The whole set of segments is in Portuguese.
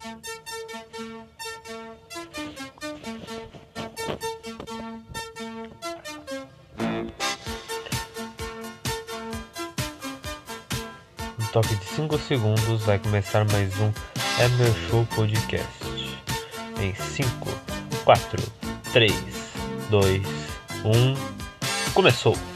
No toque de 5 segundos vai começar mais um Emer Show Podcast. Em 5, 4, 3, 2, 1. Começou!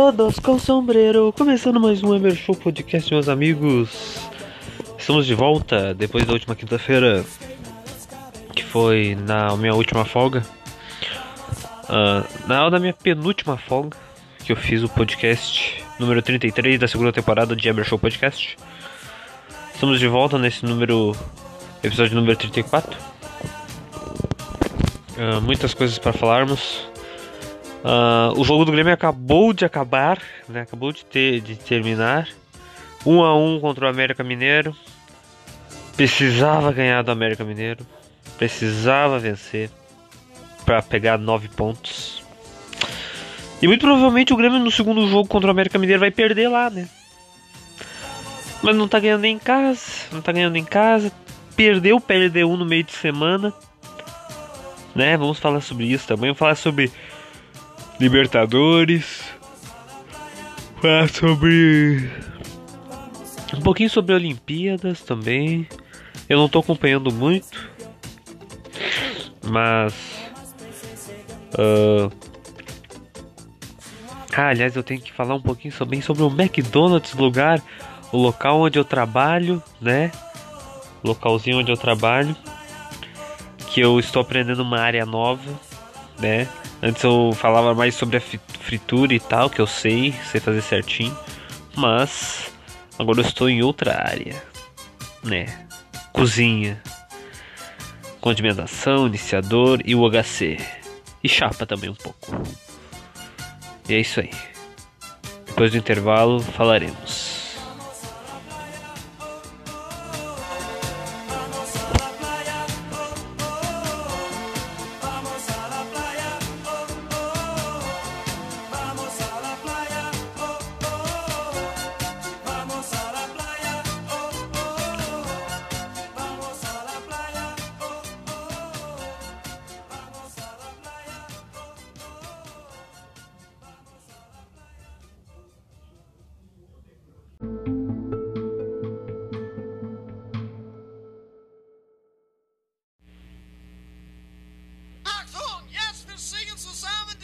Todos com sombreiro, começando mais um Emer Show Podcast, meus amigos. Estamos de volta depois da última quinta-feira, que foi na minha última folga. Ah, na hora da minha penúltima folga, que eu fiz o podcast número 33 da segunda temporada de Emer Show Podcast. Estamos de volta nesse número, episódio número 34. Ah, muitas coisas para falarmos. Ah, o jogo do Grêmio acabou de acabar, né? Acabou de, ter, de terminar. 1 um a 1 um contra o América Mineiro. Precisava ganhar do América Mineiro. Precisava vencer para pegar 9 pontos. E muito provavelmente o Grêmio no segundo jogo contra o América Mineiro vai perder lá, né? Mas não tá ganhando nem em casa, não tá ganhando em casa. Perdeu, perdeu um no meio de semana. Né? Vamos falar sobre isso também. Vamos falar sobre Libertadores. Falar sobre. Um pouquinho sobre Olimpíadas também. Eu não tô acompanhando muito. Mas. ah, Ah, aliás, eu tenho que falar um pouquinho também sobre o McDonald's, lugar, o local onde eu trabalho, né? Localzinho onde eu trabalho. Que eu estou aprendendo uma área nova, né? Antes eu falava mais sobre a fritura e tal, que eu sei, sei fazer certinho. Mas agora eu estou em outra área, né? Cozinha, condimentação, iniciador e o HC. E chapa também um pouco. E é isso aí. Depois do intervalo falaremos.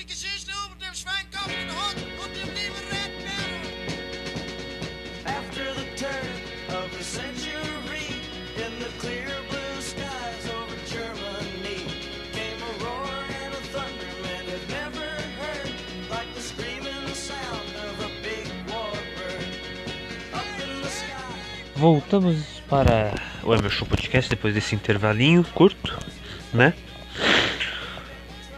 Die Geschichte über den schweinkopfigen Hund und dem lieben Red After the turn of the century, in the clear blue skies over Germany, came a roar and a thunder man had never heard, like the screaming sound of a big warbird. Up in the sky. Voltamos para o Emerson Podcast depois desse intervalinho curto, né?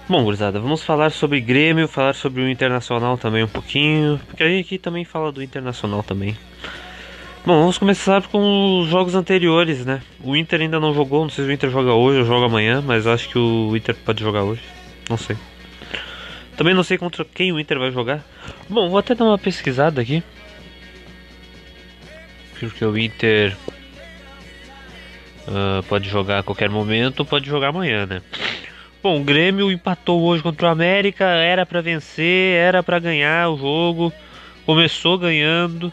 Bom, gurizada, vamos falar sobre Grêmio, falar sobre o Internacional também um pouquinho, porque a gente aqui também fala do Internacional também. Bom, vamos começar com os jogos anteriores, né? O Inter ainda não jogou, não sei se o Inter joga hoje ou joga amanhã, mas acho que o Inter pode jogar hoje, não sei. Também não sei contra quem o Inter vai jogar. Bom, vou até dar uma pesquisada aqui. Porque o Inter ah, pode jogar a qualquer momento, pode jogar amanhã, né? Bom, o Grêmio empatou hoje contra o América, era pra vencer, era pra ganhar o jogo. Começou ganhando.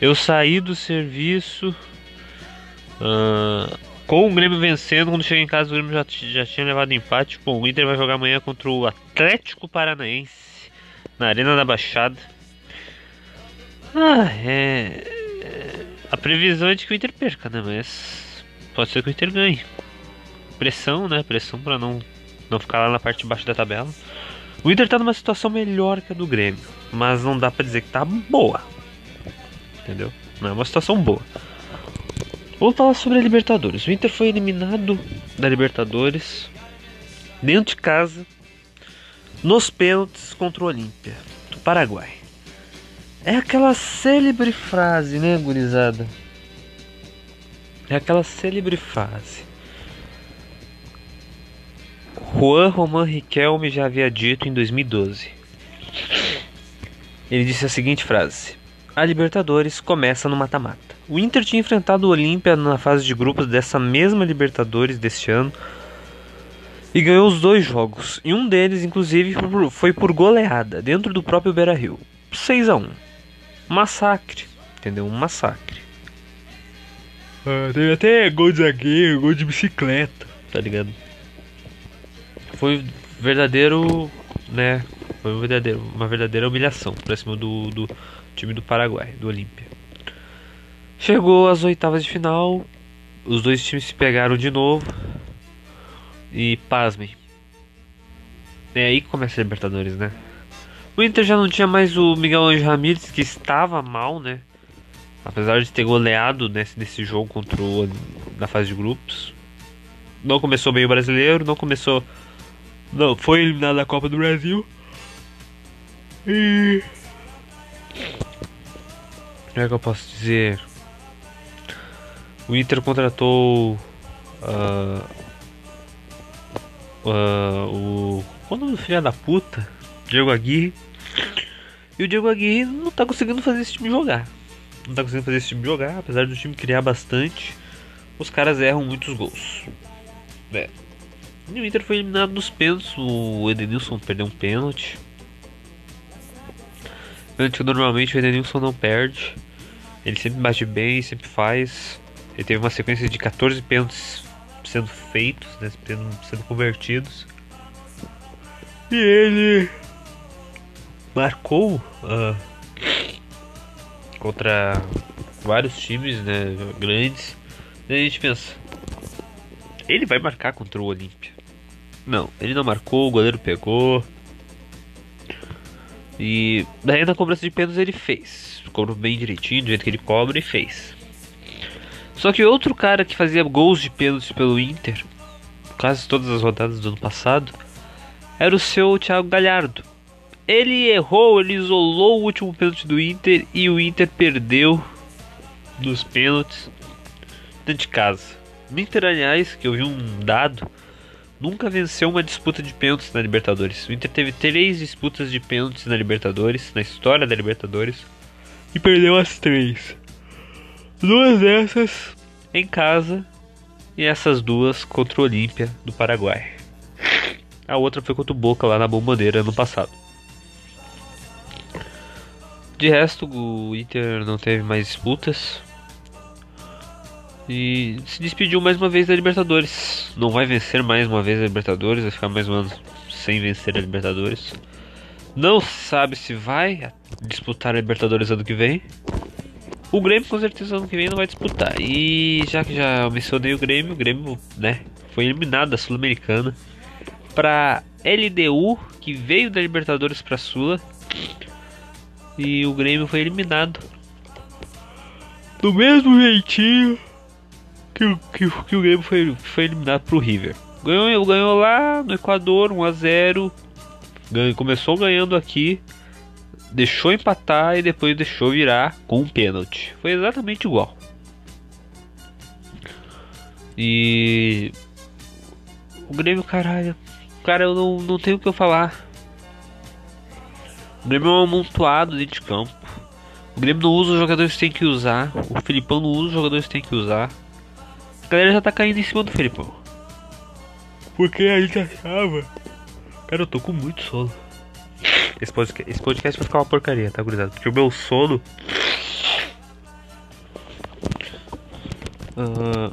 Eu saí do serviço. ah, Com o Grêmio vencendo, quando chega em casa o Grêmio já, já tinha levado empate. Bom, o Inter vai jogar amanhã contra o Atlético Paranaense na Arena da Baixada. Ah, é. é- A previsão é de que o Inter perca, né? Mas pode ser que o Inter ganhe. Pressão, né? Pressão pra não, não ficar lá na parte de baixo da tabela. O Inter tá numa situação melhor que a do Grêmio, mas não dá pra dizer que tá boa. Entendeu? Não é uma situação boa. Vamos falar sobre a Libertadores. O Inter foi eliminado da Libertadores dentro de casa nos pênaltis contra o Olímpia do Paraguai. É aquela célebre frase, né, gurizada? É aquela célebre frase. Juan Roman Riquelme já havia dito em 2012. Ele disse a seguinte frase: A Libertadores começa no mata-mata. O Inter tinha enfrentado o Olímpia na fase de grupos dessa mesma Libertadores deste ano e ganhou os dois jogos. E um deles, inclusive, foi por- goleada dentro do próprio Beira-Rio. 6 a 1 Massacre, entendeu? Um massacre. Ah, teve até gol de zagueiro, gol de bicicleta, tá ligado? Foi verdadeiro, né? Foi um verdadeiro, uma verdadeira humilhação pra cima do, do time do Paraguai, do Olímpia. Chegou às oitavas de final, os dois times se pegaram de novo e pasmem. É aí que começa a Libertadores, né? O Inter já não tinha mais o Miguel Angel Ramírez, que estava mal, né? Apesar de ter goleado nesse, nesse jogo contra o na fase de grupos. Não começou bem o brasileiro, não começou. Não, foi eliminado da Copa do Brasil. E. Como é que eu posso dizer? O Inter contratou. ah, ah, o. Qual é o filho da puta? Diego Aguirre. E o Diego Aguirre não tá conseguindo fazer esse time jogar. Não tá conseguindo fazer esse time jogar, apesar do time criar bastante. Os caras erram muitos gols. É. E o Inter foi eliminado nos pênaltis. O Edenilson perdeu um pênalti. Pênalti que normalmente o Edenilson não perde. Ele sempre bate bem, sempre faz. Ele teve uma sequência de 14 pênaltis sendo feitos, né, sendo, sendo convertidos. E ele marcou ah, contra vários times né, grandes. E a gente pensa, ele vai marcar contra o Olímpia. Não, ele não marcou, o goleiro pegou. E daí na cobrança de pênaltis ele fez. Cobrou bem direitinho, do jeito que ele cobra e fez. Só que outro cara que fazia gols de pênaltis pelo Inter, quase todas as rodadas do ano passado, era o seu Thiago Galhardo. Ele errou, ele isolou o último pênalti do Inter e o Inter perdeu nos pênaltis dentro de casa. O Inter, aliás, que eu vi um dado, nunca venceu uma disputa de pênaltis na Libertadores. O Inter teve três disputas de pênaltis na Libertadores, na história da Libertadores, e perdeu as três. Duas dessas em casa e essas duas contra o Olímpia do Paraguai. A outra foi contra o Boca lá na Bomboneira ano passado. De resto, o Inter não teve mais disputas. E se despediu mais uma vez da Libertadores. Não vai vencer mais uma vez a Libertadores, vai ficar mais um ano sem vencer a Libertadores. Não sabe se vai disputar a Libertadores ano que vem. O Grêmio com certeza ano que vem não vai disputar. E já que já mencionei o Grêmio, o Grêmio, né, foi eliminado da Sul-Americana para LDU, que veio da Libertadores para Sula. E o Grêmio foi eliminado do mesmo jeitinho que, que, que o Grêmio foi, foi eliminado pro River. Ganhou, ganhou lá no Equador 1 a 0 ganhou, Começou ganhando aqui, deixou empatar e depois deixou virar com um pênalti. Foi exatamente igual. E o Grêmio, caralho, cara, eu não, não tenho o que eu falar. O Grêmio é um amontoado dentro de campo. O Grêmio não usa os jogadores que tem que usar. O Filipão não usa os jogadores que tem que usar. A galera já tá caindo em cima do Filipão. Porque a gente achava. Cara, eu tô com muito sono. Esse podcast, esse podcast vai ficar uma porcaria, tá, gurizada? Porque o meu sono. Ah,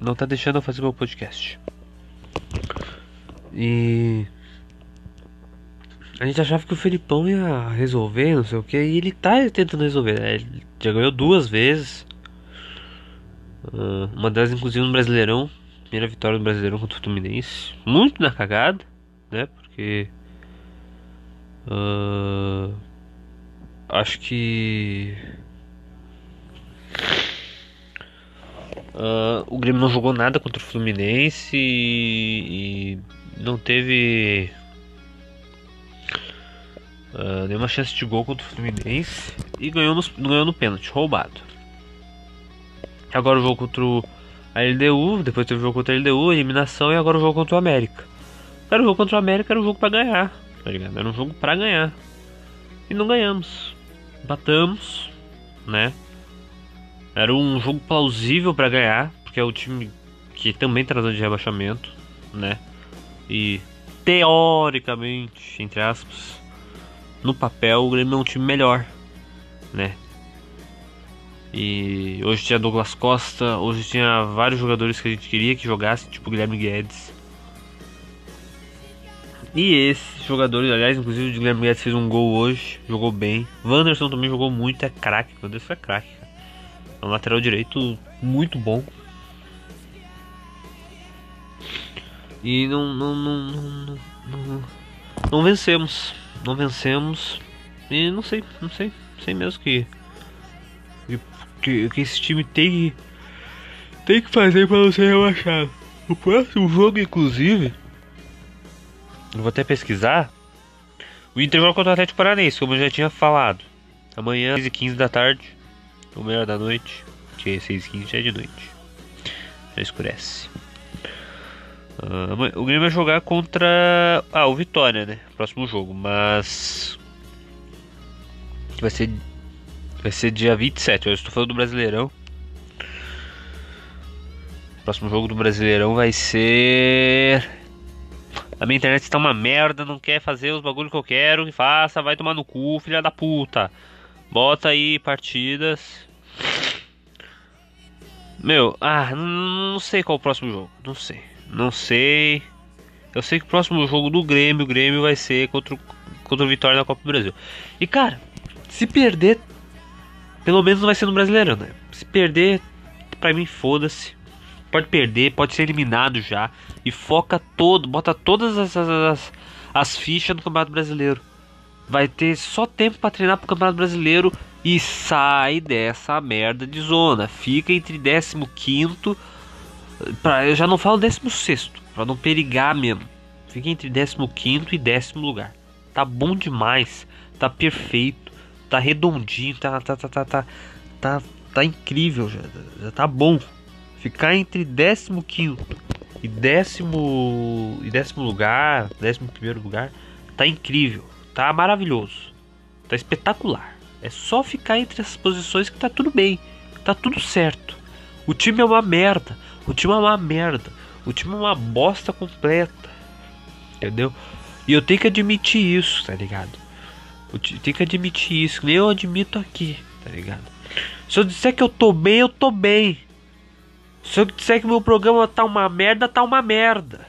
não tá deixando eu fazer meu podcast. E a gente achava que o Felipão ia resolver, não sei o que, e ele tá tentando resolver. né? Ele já ganhou duas vezes. Ah, uma delas, inclusive, no Brasileirão. Primeira vitória do Brasileirão contra o Fluminense. Muito na cagada, né? Porque. ah, acho que. ah, o Grêmio não jogou nada contra o Fluminense e, e não teve nenhuma chance de gol contra o Fluminense e ganhou, nos, ganhou no pênalti, roubado. Agora o jogo contra a LDU, depois teve o jogo contra a LDU, eliminação e agora o jogo contra o América. Era o jogo contra o América, era um jogo pra ganhar, tá ligado? Era um jogo pra ganhar. E não ganhamos. Empatamos, né? Era um jogo plausível pra ganhar, porque é o time que também tá de rebaixamento, né? E teoricamente, entre aspas, no papel o Grêmio é um time melhor, né? E hoje tinha Douglas Costa, hoje tinha vários jogadores que a gente queria que jogasse, tipo Guilherme Guedes. E esses jogadores, aliás, inclusive o Guilherme Guedes fez um gol hoje, jogou bem. Wanderson também jogou muito, é craque. Wanderson é craque. É um lateral direito muito bom. E não, não, não, não, não vencemos. Não vencemos. E não sei, não sei, sei mesmo que que, que esse time tem que tem que fazer para não ser rebaixado. O próximo jogo, inclusive, vou até pesquisar. O Inter contra o Atlético Paranaense, como eu já tinha falado. Amanhã, 6 e 15 da tarde, ou melhor da noite, que 6 e 15 já é de noite. Já escurece. Amanhã- o Grêmio vai jogar contra. Ah, o Vitória, né? Próximo jogo, mas. Vai ser Vai ser dia 27, eu estou falando do Brasileirão. O próximo jogo do Brasileirão vai ser. A minha internet está uma merda, não quer fazer os bagulho que eu quero, que faça, vai tomar no cu, filha da puta. Bota aí partidas. Meu, ah, não, sei qual o próximo jogo. Não sei. Não sei. Eu sei que o próximo jogo do Grêmio, o Grêmio vai ser contra o, contra o Vitória na Copa do Brasil. E cara, se perder pelo menos não vai ser no Brasileirão, né? Se perder, pra mim, foda-se. Pode perder, pode ser eliminado já. E foca todo, bota todas as, as, as, as fichas no Campeonato Brasileiro. Vai ter só tempo pra treinar pro Campeonato Brasileiro e sai dessa merda de zona. Fica entre 15 pra, Eu já não falo 16 pra não perigar mesmo. Fica entre 15 e décimo lugar. Tá bom demais, tá perfeito tá redondinho, tá tá tá tá tá tá, tá incrível já, já tá bom. Ficar entre 15 e décimo e décimo lugar, décimo primeiro lugar, tá incrível, tá maravilhoso, tá espetacular. É só ficar entre as posições que tá tudo bem, tá tudo certo. O time é uma merda, o time é uma merda, o time é uma bosta completa, entendeu? E eu tenho que admitir isso, tá ligado? Eu te- tenho que admitir isso, eu admito aqui, tá ligado? Se eu disser que eu tô bem, eu tô bem. Se eu disser que meu programa tá uma merda, tá uma merda.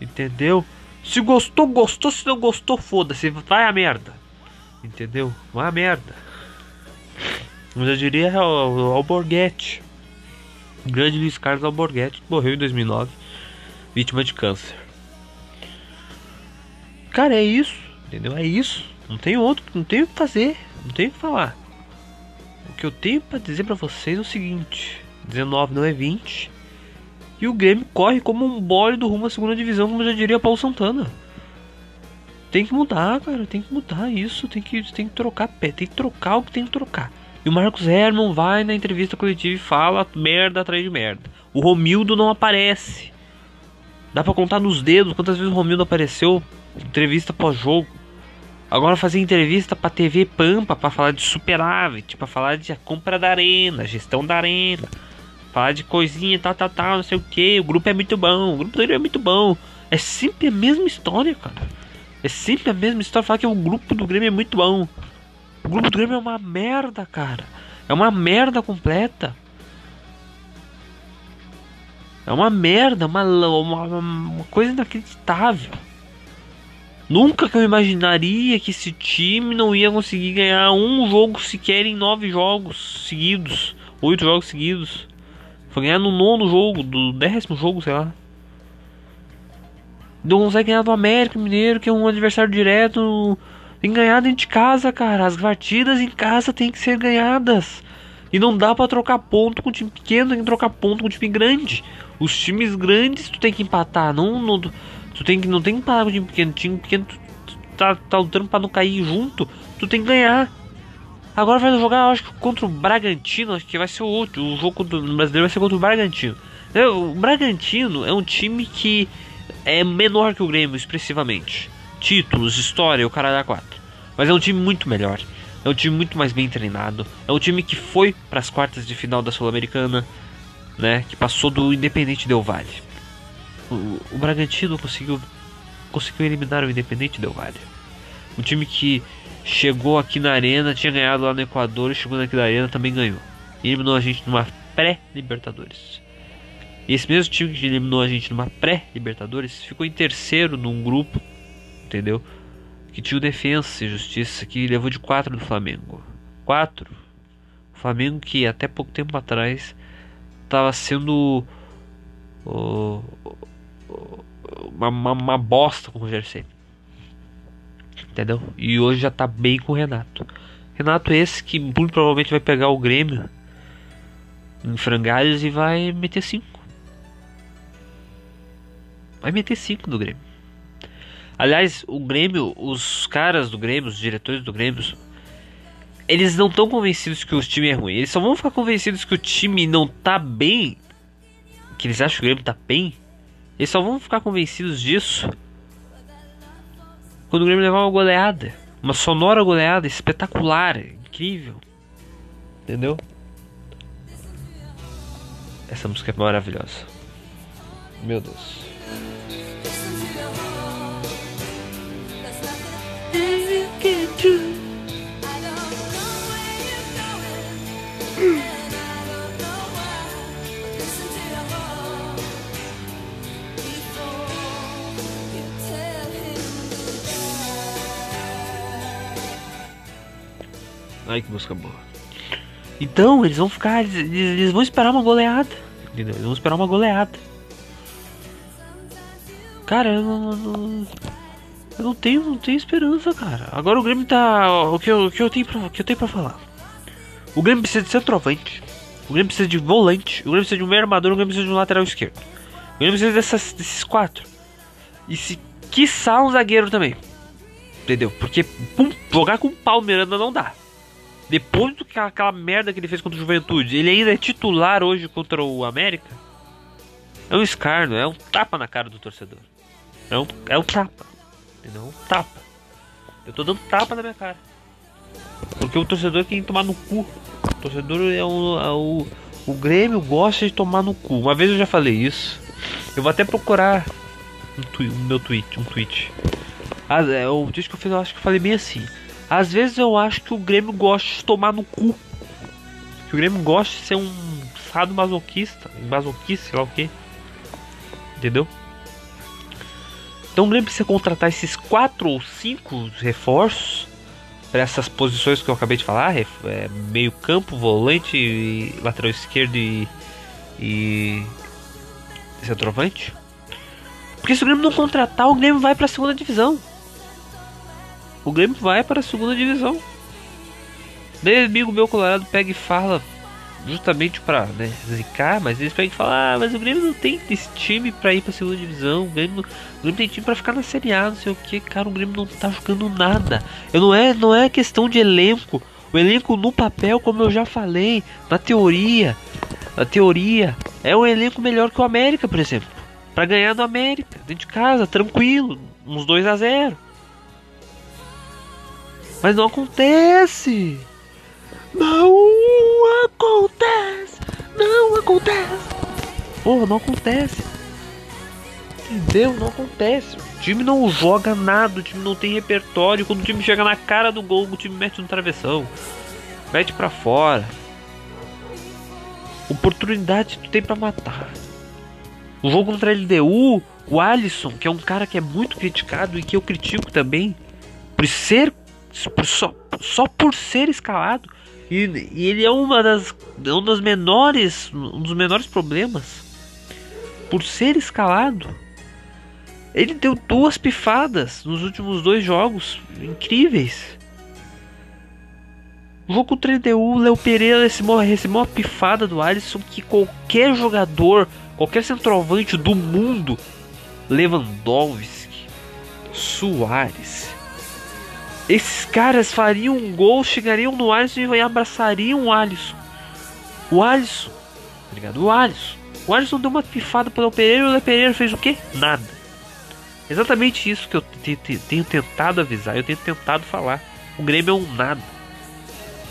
Entendeu? Se gostou, gostou. Se não gostou, foda-se. Vai a merda. Entendeu? Vai a merda. Mas eu diria ao, ao Borghetti. O grande Luiz Carlos Alborguete, morreu em 2009, vítima de câncer. Cara, é isso. Entendeu? É isso. Não tem outro, não tem o que fazer, não tem o que falar. O que eu tenho pra dizer pra vocês é o seguinte: 19 não é 20. E o Grêmio corre como um bode do rumo à segunda divisão, como já diria Paulo Santana. Tem que mudar, cara, tem que mudar isso, tem que, tem que trocar pé, tem que trocar o que tem que trocar. E o Marcos Herman vai na entrevista coletiva e fala merda atrás de merda. O Romildo não aparece. Dá pra contar nos dedos quantas vezes o Romildo apareceu entrevista pós-jogo. Agora fazer entrevista pra TV Pampa pra falar de superávit, pra falar de a compra da arena, gestão da arena, falar de coisinha, tal, tal, tal, não sei o que. O grupo é muito bom, o grupo do Grêmio é muito bom. É sempre a mesma história, cara. É sempre a mesma história. Falar que o grupo do Grêmio é muito bom. O grupo do Grêmio é uma merda, cara. É uma merda completa. É uma merda, uma, uma, uma coisa inacreditável. Nunca que eu imaginaria que esse time não ia conseguir ganhar um jogo sequer em nove jogos seguidos. Oito jogos seguidos. Foi ganhar no nono jogo, do décimo jogo, sei lá. Não consegue ganhar do América Mineiro, que é um adversário direto. Tem que ganhar dentro de casa, cara. As partidas em casa tem que ser ganhadas. E não dá pra trocar ponto com time pequeno, tem que trocar ponto com time grande. Os times grandes tu tem que empatar, não, não tu tem que não tem que empatar com o time pequeno, pequeno tu, tu tá, tá lutando pra não cair junto, tu tem que ganhar. Agora vai jogar, acho que contra o Bragantino, acho que vai ser o outro. O jogo do brasileiro vai ser contra o Bragantino. É, O Bragantino é um time que é menor que o Grêmio expressivamente. Títulos, história, o cara dá 4. Mas é um time muito melhor. É um time muito mais bem treinado. É um time que foi para as quartas de final da Sul-Americana, né? Que passou do Independente Del Valle. O, o Bragantino conseguiu conseguiu eliminar o Independente Del Valle. Um time que chegou aqui na arena, tinha ganhado lá no Equador, chegou aqui na arena também ganhou. E eliminou a gente numa pré-Libertadores. E esse mesmo time que eliminou a gente numa pré-Libertadores ficou em terceiro num grupo, entendeu? Que tinha o Defensa e Justiça, que levou de 4 do Flamengo. 4. O Flamengo que até pouco tempo atrás estava sendo o- uma, uma, uma bosta com o Ceni. Entendeu? E hoje já tá bem com o Renato. Renato esse que muito provavelmente vai pegar o Grêmio em frangalhos e vai meter 5. Vai meter 5 do Grêmio. Aliás, o Grêmio, os caras do Grêmio, os diretores do Grêmio, eles não estão convencidos que o time é ruim. Eles só vão ficar convencidos que o time não tá bem. Que eles acham que o Grêmio tá bem. Eles só vão ficar convencidos disso quando o Grêmio levar uma goleada. Uma sonora goleada espetacular, incrível. Entendeu? Essa música é maravilhosa. Meu Deus. Ai que música boa. Então, eles vão ficar. Eles, eles vão esperar uma goleada. Entendeu? Eles vão esperar uma goleada. Cara, eu não. não- eu não tenho, não tenho esperança, cara. Agora o Grêmio tá. O que eu, o que eu, tenho, pra, o que eu tenho pra falar? O Grêmio precisa de centroavante. O Grêmio precisa de volante. O Grêmio precisa de um meio armador. O Grêmio precisa de um lateral esquerdo. O Grêmio precisa dessas, desses quatro. E se quiçá um zagueiro também. Entendeu? Porque pum, jogar com o Palmeiranda não dá. Depois do que aquela merda que ele fez contra o Juventude, ele ainda é titular hoje contra o América. É um escárnio, é um tapa na cara do torcedor. É um, é um tapa. Entendeu? Um tapa. Eu tô dando tapa na minha cara. Porque o torcedor tem que tomar no cu. O torcedor é o, é o. O Grêmio gosta de tomar no cu. Uma vez eu já falei isso. Eu vou até procurar um meu tweet, um tweet. Ah, é, o tweet que eu fiz, eu acho que eu falei bem assim. Às vezes eu acho que o Grêmio gosta de tomar no cu. Que o Grêmio gosta de ser um sado masoquista. Masoquista, sei lá o que. Entendeu? Então o Grêmio precisa contratar esses quatro ou cinco reforços para essas posições que eu acabei de falar, é, meio campo, volante, lateral esquerdo e, e centroavante. Porque se o Grêmio não contratar, o Grêmio vai para a segunda divisão. O Grêmio vai para a segunda divisão. Daí amigo meu colorado pega e fala justamente pra né, zicar, mas eles pegam e falam, ah, mas o Grêmio não tem esse time pra ir pra segunda divisão, o Grêmio, o Grêmio tem time pra ficar na Série A, não sei o que, cara, o Grêmio não tá jogando nada. Eu não é, não é questão de elenco. O elenco no papel, como eu já falei, na teoria, na teoria, é um elenco melhor que o América, por exemplo. Pra ganhar do América, dentro de casa, tranquilo, uns 2 a 0 Mas não acontece. Não acontece! Não acontece! Porra, não acontece! Entendeu? Não acontece. O time não joga nada, o time não tem repertório. Quando o time chega na cara do gol, o time mete no travessão. Mete pra fora. Oportunidade tu tem pra matar. O jogo contra a LDU, o Alisson, que é um cara que é muito criticado e que eu critico também, por ser só, só por ser escalado. E, e ele é uma das um das menores um dos menores problemas por ser escalado. Ele deu duas pifadas nos últimos dois jogos incríveis. Jogo contra a LDU, o Léo Pereira recebeu, recebeu uma pifada do Alisson que qualquer jogador, qualquer centroavante do mundo, Lewandowski, Soares, esses caras fariam um gol, chegariam no Alisson e abraçariam o Alisson. O Alisson, tá ligado? O Alisson. O Alisson deu uma pifada pro Léo Pereira e o Léo Pereira fez o quê? Nada. Exatamente isso que eu te- te- tenho tentado avisar, eu tenho tentado falar. O Grêmio é um nada.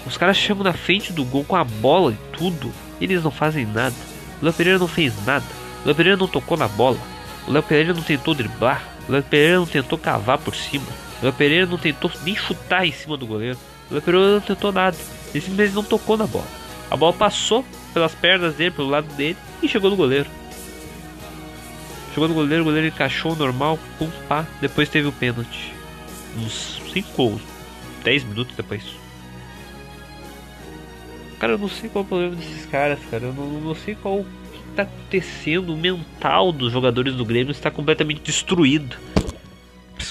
Os caras chegam na frente do gol com a bola e tudo, e eles não fazem nada. O Léo Pereira não fez nada. O Léo Pereira não tocou na bola. O Léo Pereira não tentou driblar. O Léo Pereira não tentou cavar por cima. Léo Pereira não tentou nem chutar em cima do goleiro. O Léo Pereira não tentou nada. Ele simplesmente não tocou na bola. A bola passou pelas pernas dele, pelo lado dele e chegou no goleiro. Chegou no goleiro, o goleiro encaixou normal, pum, pá. Depois teve o pênalti. Uns 5 ou 10 minutos depois. Cara, eu não sei qual é o problema desses caras, cara. Eu não, não sei qual o que tá acontecendo. O mental dos jogadores do Grêmio está completamente destruído.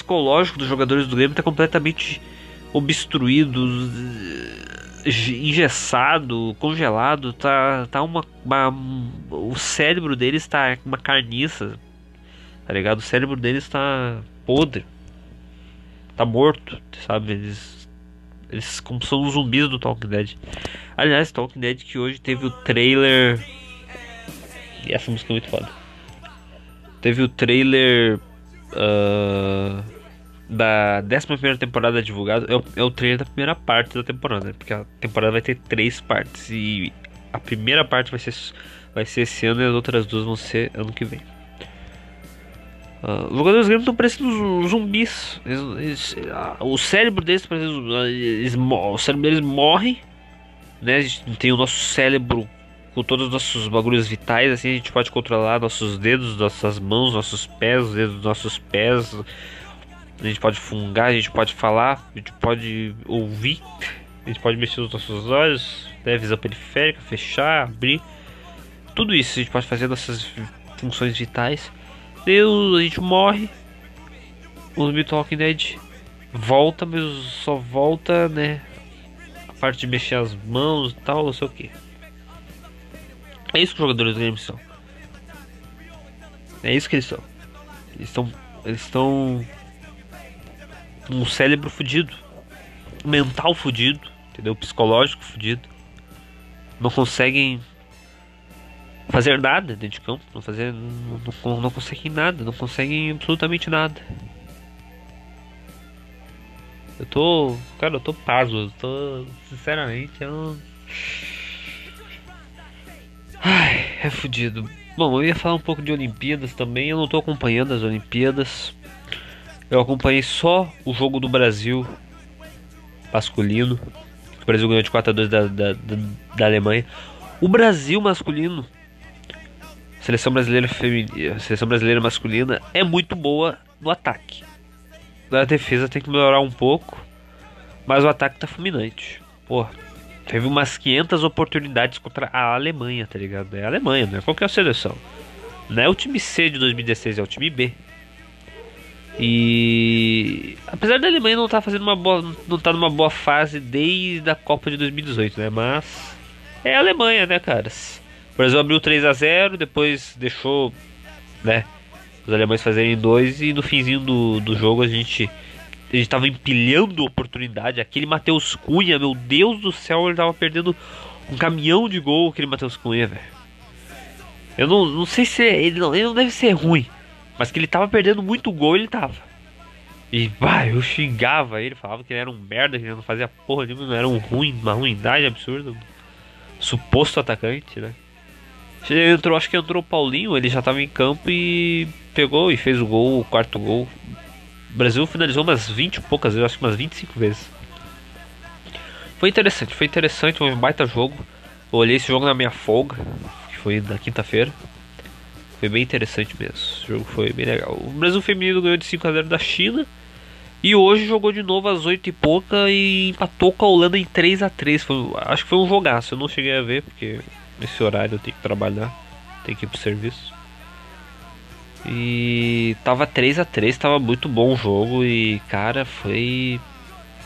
Psicológico dos jogadores do Grêmio está completamente obstruído, eh, engessado, congelado. Tá, tá uma, uma- O cérebro deles está uma carniça. Tá ligado? O cérebro deles tá podre. Tá morto, sabe? Eles. Eles como são os zumbis do Talking Dead. Aliás, Talking Dead que hoje teve o trailer. E essa música é muito foda. Teve o trailer. ah, da 11 temporada divulgado. É o, é o trailer da primeira parte da temporada, né? Porque a temporada vai ter três partes. E a primeira parte vai ser, vai ser esse ano e as outras duas vão ser ano que vem. Ah, os jogadores do Grêmio estão parecendo zu- zumbis. Eles- eles- o cérebro deles parece zum- ah, eles, o cérebro deles morre. Né? A gente tem o nosso cérebro com todos os nossos bagulhos vitais. Assim, a gente pode controlar nossos dedos, nossas mãos, nossos pés, os dedos dos nossos pés. A gente pode fungar, a gente pode falar, a gente pode ouvir, a gente pode mexer os nossos olhos, né? visão periférica, fechar, abrir. Tudo isso a gente pode fazer nossas funções vitais. Deus, a gente morre. O zumbi Talking Dead volta, mas só volta, né? A parte de mexer as mãos e tal, não sei o que. É isso que os jogadores do Grêmio são. É isso que eles são. Eles estão. Eles estão. Um cérebro fudido. Mental fudido. Entendeu? Psicológico fudido. Não conseguem fazer nada dentro de campo, não fazer, não, não, não conseguem nada, não conseguem absolutamente nada. Eu tô, cara, eu tô pasmo, eu tô, sinceramente, eu não... Ai, é fudido. Bom, eu ia falar um pouco de Olimpíadas também, eu não tô acompanhando as Olimpíadas. Eu acompanhei só o jogo do Brasil masculino. O Brasil ganhou de 4 a 2 da, da, da, da Alemanha. O Brasil masculino seleção brasileira feminina, seleção brasileira masculina é muito boa no ataque. Na defesa tem que melhorar um pouco, mas o ataque tá fulminante. Pô, teve umas 500 oportunidades contra a Alemanha, tá ligado? É a Alemanha, não é qualquer seleção. Não é o time C de 2016, é o time B. E apesar da Alemanha não estar fazendo uma boa, não tá numa boa fase desde a Copa de 2018, né? Mas é a Alemanha, né, caras? O Brasil abriu 3 a 0 depois deixou, né, os alemães fazerem dois e no finzinho do, do jogo a gente a gente tava empilhando oportunidade. Aquele Matheus Cunha, meu Deus do céu, ele tava perdendo um caminhão de gol aquele Matheus Cunha, velho. Eu não, não sei se é- ele não, ele não deve ser ruim, mas que ele tava perdendo muito gol, ele tava. E vai, eu xingava ele, falava que ele era um merda, que ele não fazia porra nenhuma, era um ruim, uma ruindade absurda. Suposto atacante, né? Entrou, acho que entrou o Paulinho, ele já tava em campo e pegou e fez o gol, o quarto gol. O Brasil finalizou umas 20 e poucas vezes, acho que umas 25 vezes. Foi interessante, foi interessante, foi um baita jogo. Eu olhei esse jogo na minha folga, que foi na quinta-feira. Foi bem interessante mesmo. O jogo foi bem legal. O Brasil feminino ganhou de 5 a 0 da China. E hoje jogou de novo às 8 e pouca e empatou com a Holanda em 3 a 3 foi, Acho que foi um jogaço. Eu não cheguei a ver porque nesse horário eu tenho que trabalhar. Tenho que ir pro serviço. E tava 3 a 3 tava muito bom o jogo. E cara, foi.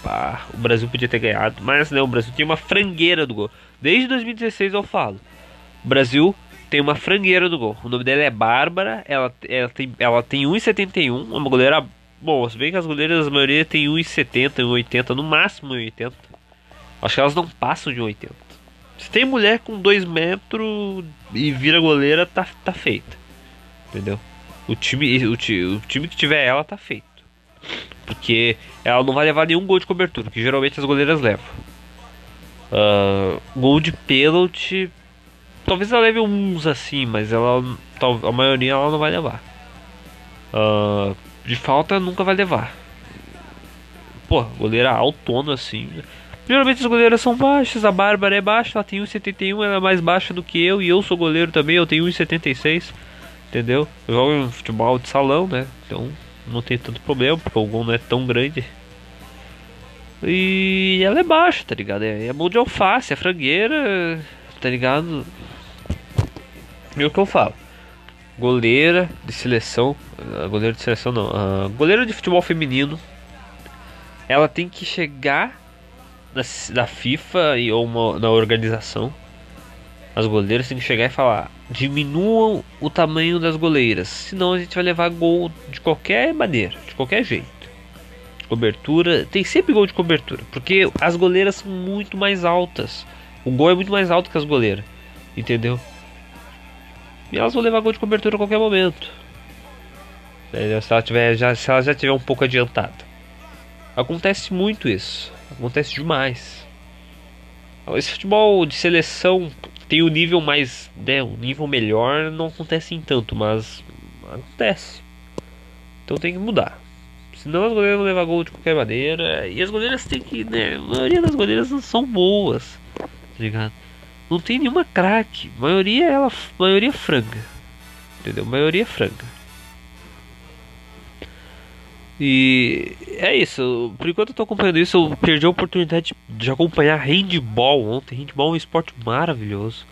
Pá, o Brasil podia ter ganhado. Mas não, o Brasil tinha uma frangueira do gol. Desde 2016 eu falo. O Brasil tem uma frangueira do gol. O nome dela é Bárbara. Ela, ela tem, ela tem 1,71. Uma goleira. Bom, se bem que as goleiras, a maioria tem 1,70, 1,80, no máximo 1,80. Acho que elas não passam de 1,80. Se tem mulher com 2 metros e vira goleira, tá, tá feita. Entendeu? O time, o, o time que tiver ela tá feito. Porque ela não vai levar nenhum gol de cobertura, que geralmente as goleiras levam. Ah, gol de pênalti. Talvez ela leve uns assim, mas ela a maioria ela não vai levar. Ah, de falta nunca vai levar. Pô, goleira autona assim. Geralmente as goleiras são baixas, a Bárbara é baixa, ela tem 1,71, ela é mais baixa do que eu, e eu sou goleiro também, eu tenho 1,76, entendeu? Eu jogo em futebol de salão, né? Então não tem tanto problema, porque o gol não é tão grande. E ela é baixa, tá ligado? É, é mão de alface, é frangueira, tá ligado? E o que eu falo? Goleira de seleção, ah, goleira de seleção não, goleira de futebol feminino, ela tem que chegar na, na FIFA e, ou uma- na organização. As goleiras têm que chegar e falar: diminuam o tamanho das goleiras, senão a gente vai levar gol de qualquer maneira, de qualquer jeito cobertura. Tem sempre gol de cobertura. Porque as goleiras são muito mais altas. O gol é muito mais alto que as goleiras. Entendeu? E elas vão levar gol de cobertura a qualquer momento. Se ela, tiver, já, se ela já tiver um pouco adiantada. Acontece muito isso. Acontece demais. Esse futebol de seleção tem um nível mais. Né, um nível melhor. Não acontece em tanto, mas acontece. Então tem que mudar. Senão as goleiras vão levar gol de qualquer maneira. E as goleiras têm que. Né, a maioria das goleiras não são boas. Tá ligado? Não tem nenhuma craque. Maioria ela. maioria franga. Entendeu? Maioria franga. E é isso. Por enquanto eu tô acompanhando isso. Eu perdi a oportunidade de acompanhar handball ontem. Handball é um esporte maravilhoso.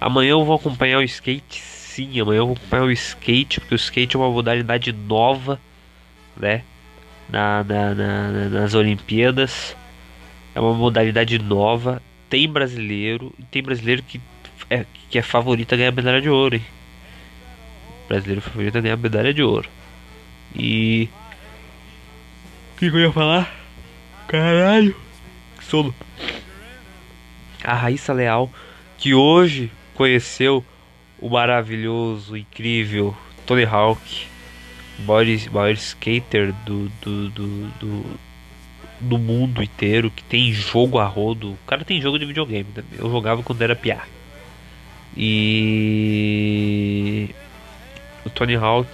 Amanhã eu vou acompanhar o skate. Sim, amanhã eu vou acompanhar o skate. Porque o skate é uma modalidade nova né? Na- na- na- nas Olimpíadas. É uma modalidade nova. Tem brasileiro. Tem brasileiro que é, que é favorito a ganhar medalha de ouro, hein? Brasileiro favorito a ganhar medalha de ouro. E. O que, que eu ia falar? Caralho! Que sono! A Raíssa Leal, que hoje conheceu o maravilhoso, incrível Tony Hawk maior skater do, do, do, do, do mundo inteiro, que tem jogo a rodo. O cara tem jogo de videogame também. Eu jogava quando era piá. E o Tony Hawk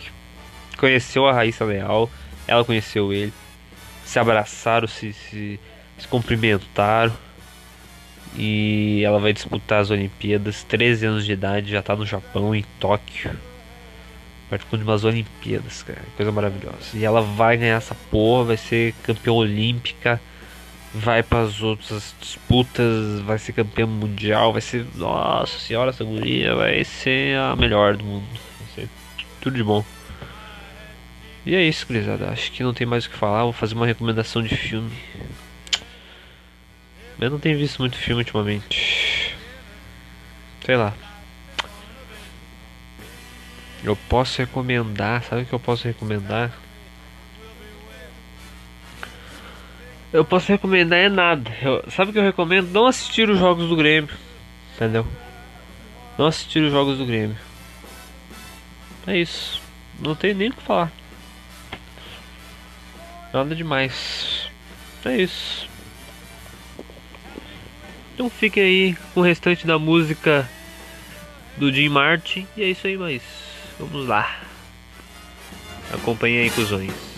conheceu a Raíssa Leal, ela conheceu ele, se abraçaram, se, se, se cumprimentaram. E ela vai disputar as Olimpíadas, 13 anos de idade, já tá no Japão, em Tóquio participando de umas Olimpíadas, cara. Coisa maravilhosa. E ela vai ganhar essa porra, vai ser campeã olímpica, vai para as outras disputas, vai ser campeã mundial, vai ser. Nossa senhora, essa guria vai ser a melhor do mundo. Vai ser tudo de bom. E é isso, gurizada. Acho que não tem mais o que falar. Vou fazer uma recomendação de filme. Eu não tenho visto muito filme ultimamente. Sei lá. Eu posso recomendar, sabe o que eu posso recomendar? Eu posso recomendar é nada. Eu- sabe o que eu recomendo? Não assistir os jogos do Grêmio. Entendeu? Não assistir os jogos do Grêmio. É isso. Não tenho nem o que falar. Nada demais. É isso. Então fiquem aí com o restante da música do Jim Martin. E é isso aí, mas vamos lá. Acompanhe aí, cuzões.